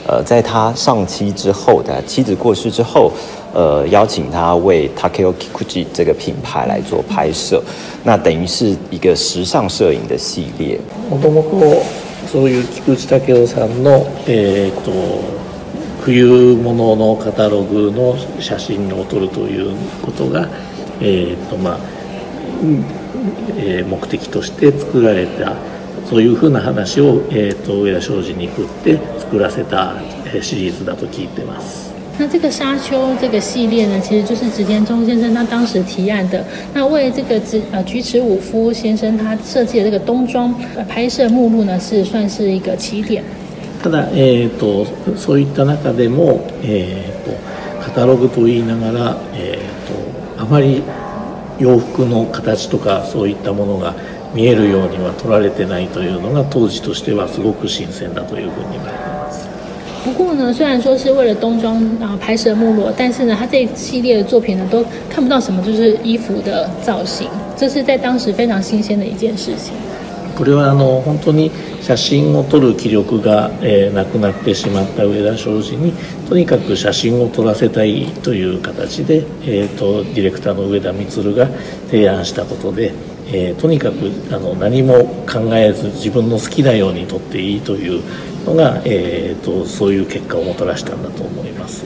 S2: 呃，在他上妻之后的妻子过世之后，呃，邀请他为 Takeo Kikuchi 这个品牌来做拍摄，那等于是一个时尚摄影的系列。
S5: もともとそういう菊池武雄さんのえっと冬物のカタログの写真を撮るということがえっとまあ、えー、目的として作られた。そういうふうな話を、えー、と上田商事に振って作らせた、えシリーズだと聞いてます。
S6: 那这个沙丘这个系列呢，其实就是植田忠先生他当时提案的。那为这个植呃菊池武夫先生他设计的这个冬装拍摄目录呢，是算是一个起点。
S5: ただえっ、ー、とそういった中でもえっ、ー、とカタログと言いながらえっ、ー、とあまり洋服の形とかそういったものが見えるようには取られてないというのが当時としてはすごく新鮮だというふうに思います。
S6: 不过呢，虽然说是为了冬装啊、拍摄没落，但是呢，他这一系列的作品呢都看不到什么就是衣服的造型，这是在当时非常新鲜的一件事情。
S5: これはあの本当に写真を撮る気力が、えー、なくなってしまった上田商事にとにかく写真を撮らせたいという形で、えーと、ディレクターの上田満が提案したことでええ、とにかくあの何も考えず自分の好きなように撮っていいというのがええとそういう結果をもたらしたんだと思います。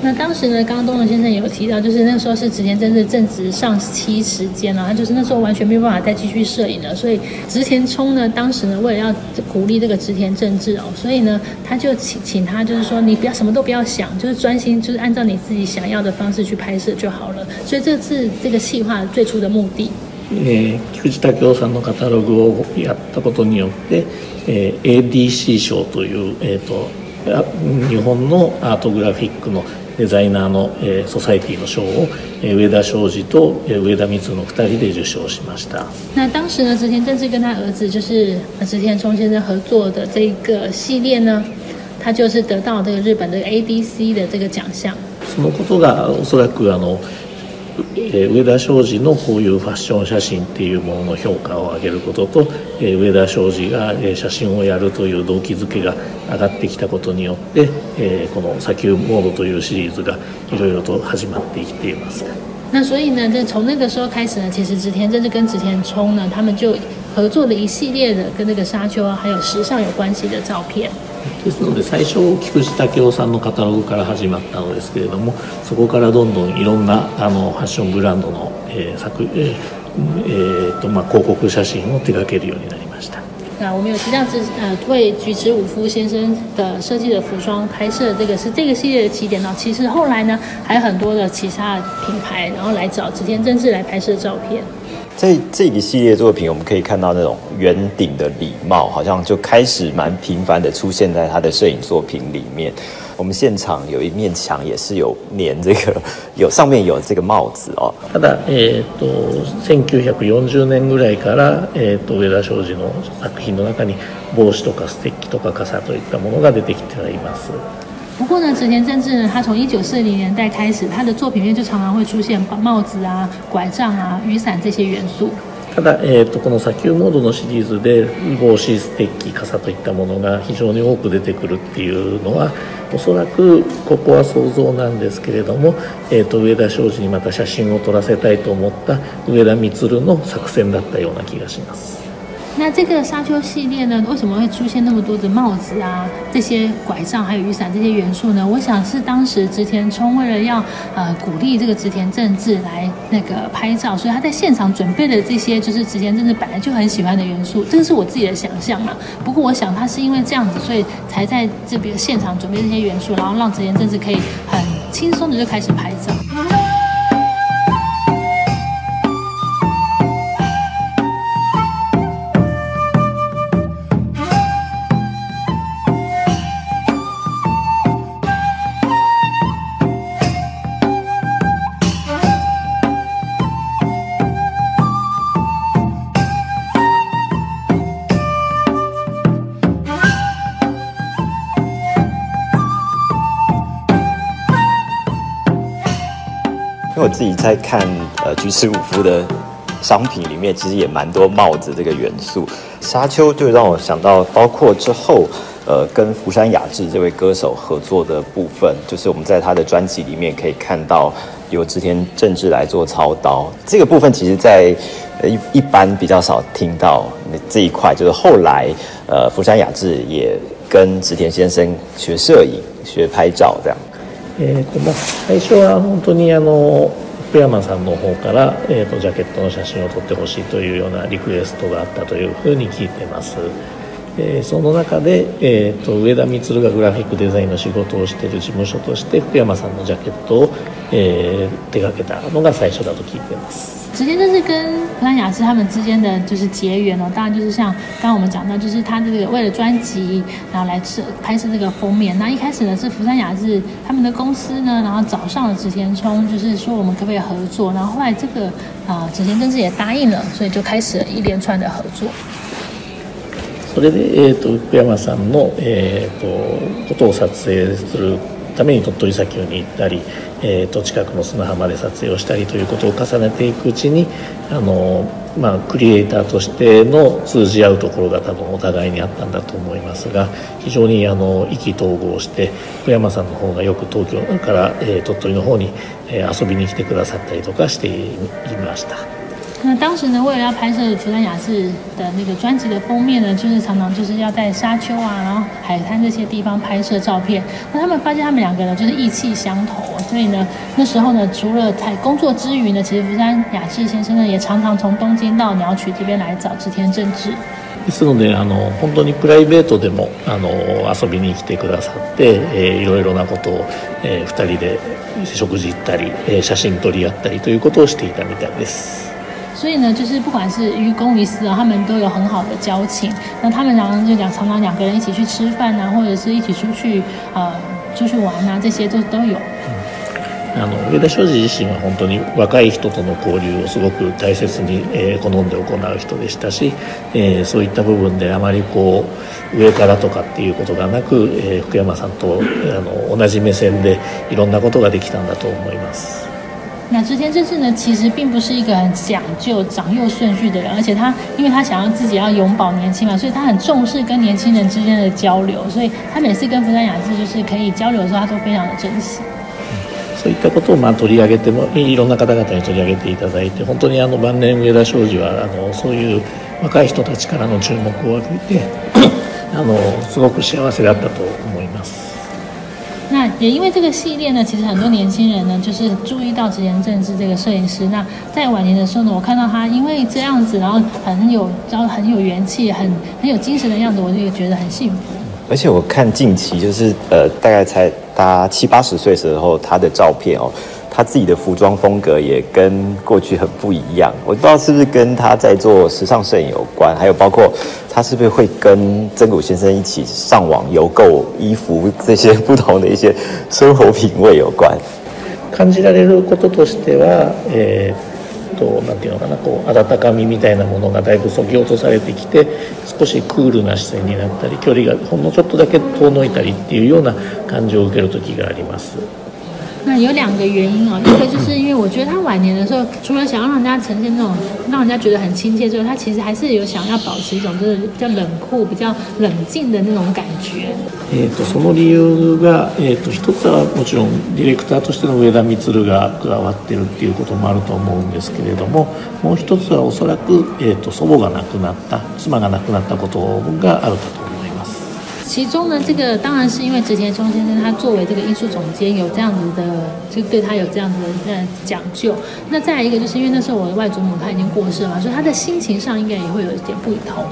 S6: 那当时呢，刚刚东龙先生有提到，就是那时候是直田正治正值上期时间了，他就是那时候完全没有办法再继续摄影了。所以直田充呢，当时呢为了要鼓励这个直田正治哦，所以呢他就请请他就是说你不要什么都不要想，就是专心就是按照你自己想要的方式去拍摄就好了。所以这是这个计划最初的目的。
S5: えー、菊池武雄さんのカタログをやったことによって、えー、ADC 賞という、えーと、日本のアートグラフィックのデザイナーの、えー、ソサエティの賞を、えー、上田昌司と、えー、上田光の2人で受賞しました
S6: 那当時呢植田正治跟他儿子就是田忠先生合作的这个系列呢他就是得到这个日本的 ADC 的这个奖项
S5: そのことがおそらくあのえー、上田商事のこういうファッション写真っていうものの評価を上げることと、えー、上田商事が、えー、写真をやるという動機づけが上がってきたことによって、えー、この「砂丘モード」というシリーズがいろいろと始まってきています。
S6: 那所以呢，这从那个时候开始呢，其实植田真治跟植田聪呢，他们就合作了一系列的跟那个沙丘啊，还有时尚有关系的照片。
S5: ですので最初菊池武雄さんのカタログから始まったのですけれどもそこからどんどんいろんなあのファッションブランドの、えー作えーえーとまあ、広告写真を手掛けるようになりました。
S6: 那我们有提到这呃为菊池武夫先生的设计的服装拍摄，这个是这个系列的起点呢。其实后来呢，还有很多的其他品牌，然后来找植田正治来拍摄照片。
S2: 在这个系列作品，我们可以看到那种圆顶的礼帽，好像就开始蛮频繁的出现在他的摄影作品里面。我们现场有一面墙也是有粘这个，有上面有这个帽子哦。
S5: ただ、えっと、1940年ぐらいから、えっと、上田ダ挙の作品の中に帽子とかステッキとか傘といったものが出てきてはいます。
S6: 不过呢，池田正治他从一九四零年代开始，他的作品面就常常会出现帽子啊、拐杖啊、雨伞这些元素。
S5: ただ、えーと、この砂丘モードのシリーズで帽子ステッキ傘といったものが非常に多く出てくるっていうのはおそらくここは想像なんですけれども、えーと、上田庄司にまた写真を撮らせたいと思った上田充の作戦だったような気がします。
S6: 那这个沙丘系列呢，为什么会出现那么多的帽子啊、这些拐杖还有雨伞这些元素呢？我想是当时植田聪为了要呃鼓励这个植田政治来那个拍照，所以他在现场准备了这些，就是植田政治本来就很喜欢的元素。这个是我自己的想象嘛。不过我想他是因为这样子，所以才在这边现场准备这些元素，然后让植田政治可以很轻松的就开始拍。
S2: 自己在看呃，菊池武夫的商品里面，其实也蛮多帽子这个元素。沙丘就让我想到，包括之后呃，跟福山雅治这位歌手合作的部分，就是我们在他的专辑里面可以看到由织田政治来做操刀。这个部分其实在一一般比较少听到这一块，就是后来呃，福山雅治也跟织田先生学摄影、学拍照这样。
S5: えっと、最初は本当にあの。福山さんの方から、えーと、とジャケットの写真を撮ってほしいというようなリクエストがあったというふうに聞いてます。その中で、えっと上田三がグラフィックデザインの仕事をしている事務所として福山さんのジャケットを手掛けたのが最初だと聞いてます。
S6: 直田真是跟福山雅治他们之间的就是结缘哦，当然就是像刚刚我们讲到，就是他这个为了专辑，然后来摄拍摄这个封面。那一开始呢是福山雅治他们的公司呢，然后找上了直田冲，就是说我们可不可以合作。然后后来这个啊直田真是也答应了，所以就开始了一连串的合作。
S5: それで、えーと、福山さんの、えーと、ことを撮影するために鳥取砂丘に行ったり、えーと、近くの砂浜で撮影をしたりということを重ねていくうちにあの、まあ、クリエイターとしての通じ合うところが多分お互いにあったんだと思いますが非常にあの意気投合して福山さんの方がよく東京から、えー、鳥取の方に、え遊びに来てくださったりとかしていました。
S6: 那当时呢，为了要拍摄福山雅治的那个专辑的封面呢，就是常常就是要在沙丘啊，然后海滩这些地方拍摄照片。那他们发现他们两个呢，就是意气相投所以呢，那时候呢，除了在工作之余呢，其实福山雅治先生呢，也常常从东京到鸟取这边来找织田正治。
S5: ですので、あの本当にプライベートでもあの遊びに来てくださって、えいろいろなことをえ二人で食事行ったり、え写真撮り合ったりということをしていたみたいです。
S6: 所以呢，就是不管是于公于私啊，他们都有很好的交情。那他们然后就两常常两个人一起去吃饭啊，或者是一起出去呃出去玩啊，这些都都有。
S5: あの上田庄司自身は本当に若い人との交流をすごく大切にえ好んで行う人でしたし、えそういった部分であまりこう上からとかっていうことがなくえ福山さんとあの同じ目線でいろんなことができたんだと思います。
S6: 那之前，这次呢，其实并不是一个很讲究长幼顺序的人，而且他，因为他想要自己要永葆年轻嘛，所以他很重视跟年轻人之间的交流，所以他每次跟福山雅治就是可以交流的时候，他都非常的珍惜。
S5: そういったことをまあ取り上げても、いろんな方々に取り上げていただいて、本当にあの晩年はあのそういう若い人たちからの注目をて、あのすごく幸せだったと。
S6: 那也因为这个系列呢，其实很多年轻人呢，就是注意到直言正治这个摄影师。那在晚年的时候呢，我看到他因为这样子，然后很有，然后很有元气，很很有精神的样子，我就觉得很幸福。
S2: 而且我看近期就是呃，大概才他七八十岁时候他的照片哦。他自己的服装风格也跟过去很不一样，我不知道是不是跟他在做时尚摄影有关，还有包括他是不是会跟曾谷先生一起上网邮购衣服这些不同的一些生活品味有关。
S5: 感じられることとしては、えっとなんていうのかな、こう温かみみたいなものがだいぶそぎ落されてきて、少しクールな視線になったり、距離がほんのちょっとだけ遠のいたりっていうような感情を受ける時があります。
S6: 有两个原因哦，一个就是因为我觉得他晚年的时候，除了想要让人家呈现那种让人家觉得很亲切之外，他其实还是有想要保持一种就是比较冷酷、比较冷静的那种感觉。
S5: えとその理由がえと一つはもちろんディレクターとしての上田が加わってるっていうこともあると思うんですけれども、もう一つはおそらくえと祖母が亡くなった、妻が亡くなったことがあると。
S6: 其中呢，这个当然是因为植田聪先生他作为这个艺术总监有这样子的，就对他有这样子的讲究。那再来一个，就是因为那时候我的外祖母他已经过世了所以他的心情上应该也会有一点不同。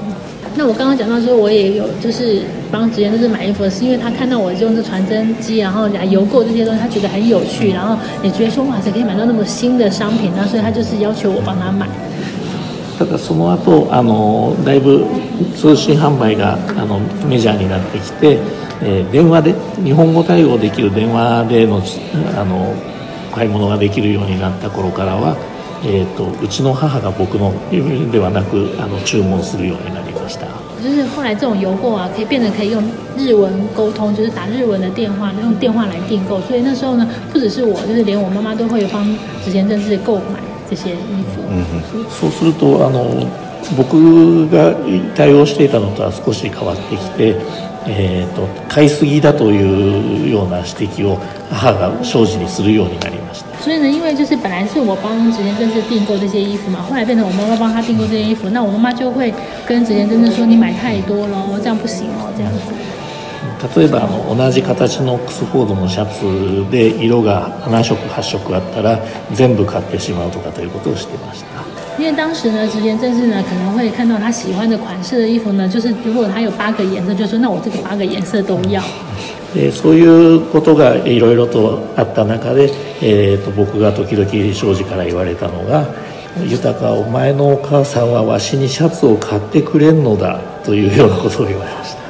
S6: 那我刚刚讲到说，我也有就是帮之前就是买衣服，是因为他看到我用这传真机，然后来邮购这些东西，他觉得很有趣，然后也觉得说哇，塞，可以买到那么新的商品那所以他就是要求我帮他买。
S5: ただその後あのだいぶ通信販売があのメジャーになってきて、えー、電話で日本語対応できる電話でのあの買い物ができるようになった頃からは、えーと、うちの母が僕のではなくあの注文するようになりました。
S6: 就是后来这种邮购啊，可以变成可以用日文沟通，就是打日文的电话，用电话来订购。所以那时候呢，不只是我，就是连我妈妈都会帮子贤正式购买。这些衣服。
S5: そうするとあの僕が対応していたのとは少し変わってきて、えーと、買いすぎだというような指摘を母が生じにするようになりました。
S6: 所以呢，因为就是本来是我帮植田真治订购这些衣服嘛，后来变成我妈妈帮他订购这些衣服，那我妈妈就会跟植田真治说：“你买太多了，这样不行哦，这样。”
S5: 例えばあの同じ形のクスフォードのシャツで色が7色8色あったら全部買ってしまうとかということをしてました。
S6: 因为当时呢，职员政治呢可能会看到他喜欢的款式的衣服呢，就是如果他有八个颜色，就说那我这个八个颜色都要。
S5: えそういうことがいろいろとあった中で、えーと、と僕が時々庄司から言われたのが「豊かお前のお母さんはわしにシャツを買ってくれんのだ」というようなことを言われました。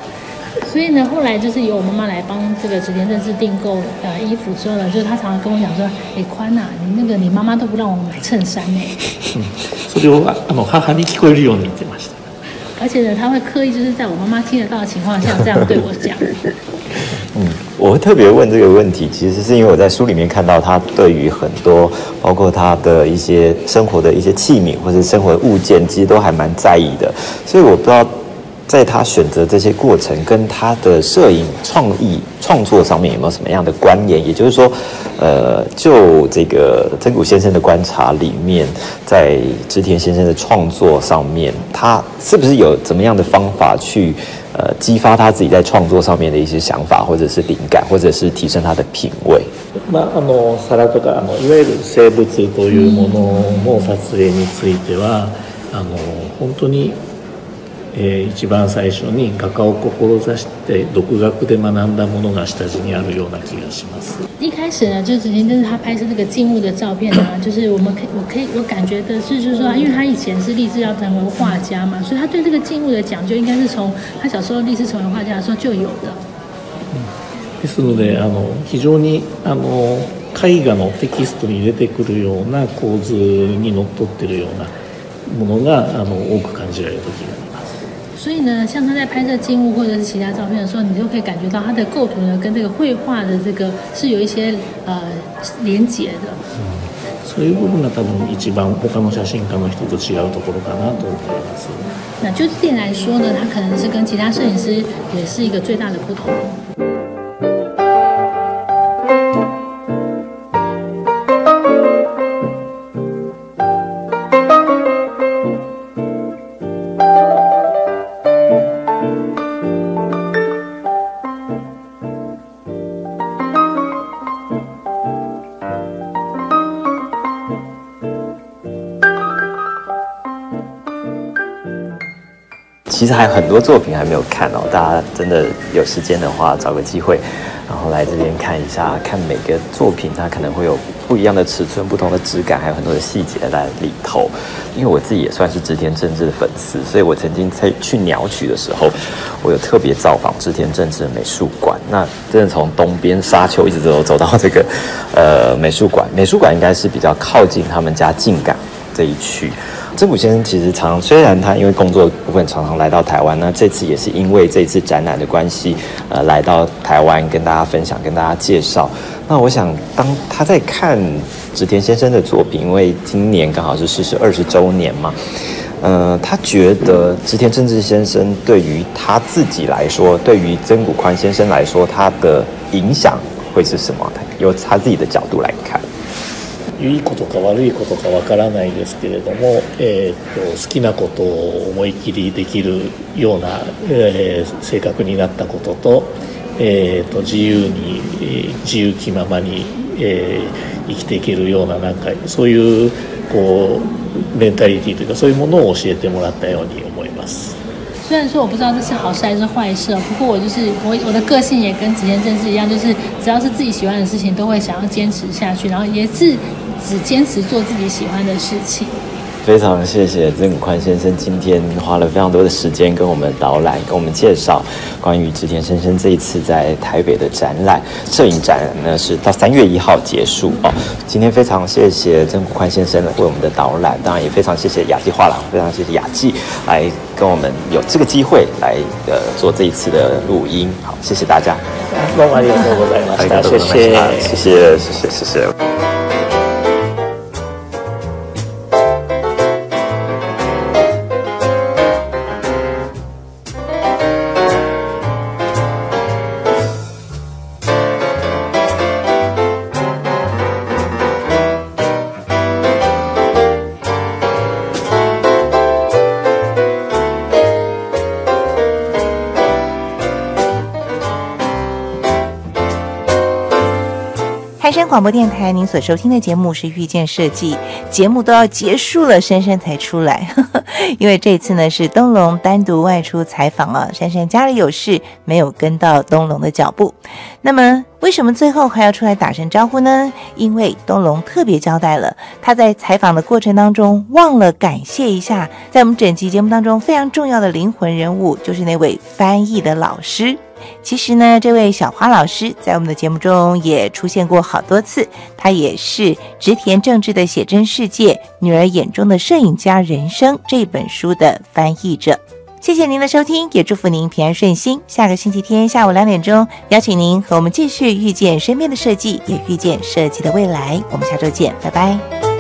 S6: 所以呢，后来就是由我妈妈来帮这个直田正志订购呃衣服，之后呢，就是他常常跟我讲说：“哎宽呐，你那个你妈妈都不让我买衬衫。”呢。”
S5: 嗯，所以我我他他你听到了吗？
S6: 而且呢，他会刻意就是在我妈妈听得到的情况下这样对我讲。
S2: 嗯，我会特别问这个问题，其实是因为我在书里面看到他对于很多包括他的一些生活的一些器皿或者生活的物件，其实都还蛮在意的，所以我不知道。在他选择这些过程跟他的摄影创意创作上面有没有什么样的关联？也就是说，呃，就这个曾谷先生的观察里面，在织田先生的创作上面，他是不是有怎么样的方法去呃激发他自己在创作上面的一些想法，或者是灵感，或者是提升他的品味？
S5: 那あのさらっとあのいわゆる生物というものの撮影についてはあの本当に。えー、一番最初に画家を志して独学で学んだものが下地にあるような気がします。
S6: 一开始呢，就直接就是他拍摄这个静物的照片啊，就是我们可我可以我感觉的是，就是说，因为他以前是立志要成为画家嘛，所以他对这个静物的讲究应该是从他小时候立志成为画家的时候就有的。
S5: ですので、あの非常にあの絵画のテキストに出てくるような構図にのっとってるようなものがあの多く感じられる時があります。
S6: 所以呢，像他在拍摄静物或者是其他照片的时候，你就可以感觉到他的构图呢，跟这个绘画的这个是有一些呃连接的。
S5: 嗯，所以部分が多分一番他の写真家の人と違うところかなと思います。
S6: 那就这点来说呢，他可能是跟其他摄影师也是一个最大的不同。
S2: 其实还有很多作品还没有看哦，大家真的有时间的话，找个机会，然后来这边看一下，看每个作品，它可能会有不一样的尺寸、不同的质感，还有很多的细节在里头。因为我自己也算是织田政治的粉丝，所以我曾经在去鸟取的时候，我有特别造访织田正治的美术馆。那真的从东边沙丘一直走走到这个，呃，美术馆。美术馆应该是比较靠近他们家近港这一区。曾谷先生其实常虽然他因为工作部分常常来到台湾，那这次也是因为这次展览的关系，呃，来到台湾跟大家分享、跟大家介绍。那我想，当他在看植田先生的作品，因为今年刚好是逝世二十周年嘛，呃，他觉得植田正治先生对于他自己来说，对于曾谷宽先生来说，他的影响会是什么？他由他自己的角度来看。
S5: いいことか悪いことかわからないですけれども、えーと、好きなことを思い切りできるような、えー、性格になったことと,、えーと、自由に、自由気ままに、えー、生きていけるようななんかそういうこうメンタリティというかそういうものを教えてもらったように思います。
S6: 虽然说我不知道这是好事还是坏事不过我就是我我的个性也跟正一样，就是只要是自己喜欢的事情，都会想要坚持下去，然后也是只坚持做自己喜欢的事情。
S2: 非常谢谢曾谷宽先生今天花了非常多的时间跟我们导览，跟我们介绍关于植田先生这一次在台北的展览摄影展，那是到三月一号结束哦。今天非常谢谢曾谷宽先生为我们的导览，当然也非常谢谢雅纪画廊，非常谢谢雅纪来跟我们有这个机会来呃做这一次的录音。好，谢谢大家。
S5: 麻烦你坐过来一下，谢
S2: 谢，谢谢，谢谢，谢谢。
S4: 天广播电台，您所收听的节目是遇见设计。节目都要结束了，珊珊才出来，因为这次呢是东龙单独外出采访了，珊珊家里有事，没有跟到东龙的脚步。那么，为什么最后还要出来打声招呼呢？因为东龙特别交代了，他在采访的过程当中忘了感谢一下，在我们整集节目当中非常重要的灵魂人物，就是那位翻译的老师。其实呢，这位小花老师在我们的节目中也出现过好多次。她也是植田正治的《写真世界：女儿眼中的摄影家人生》这本书的翻译者。谢谢您的收听，也祝福您平安顺心。下个星期天下午两点钟，邀请您和我们继续遇见身边的设计，也遇见设计的未来。我们下周见，拜拜。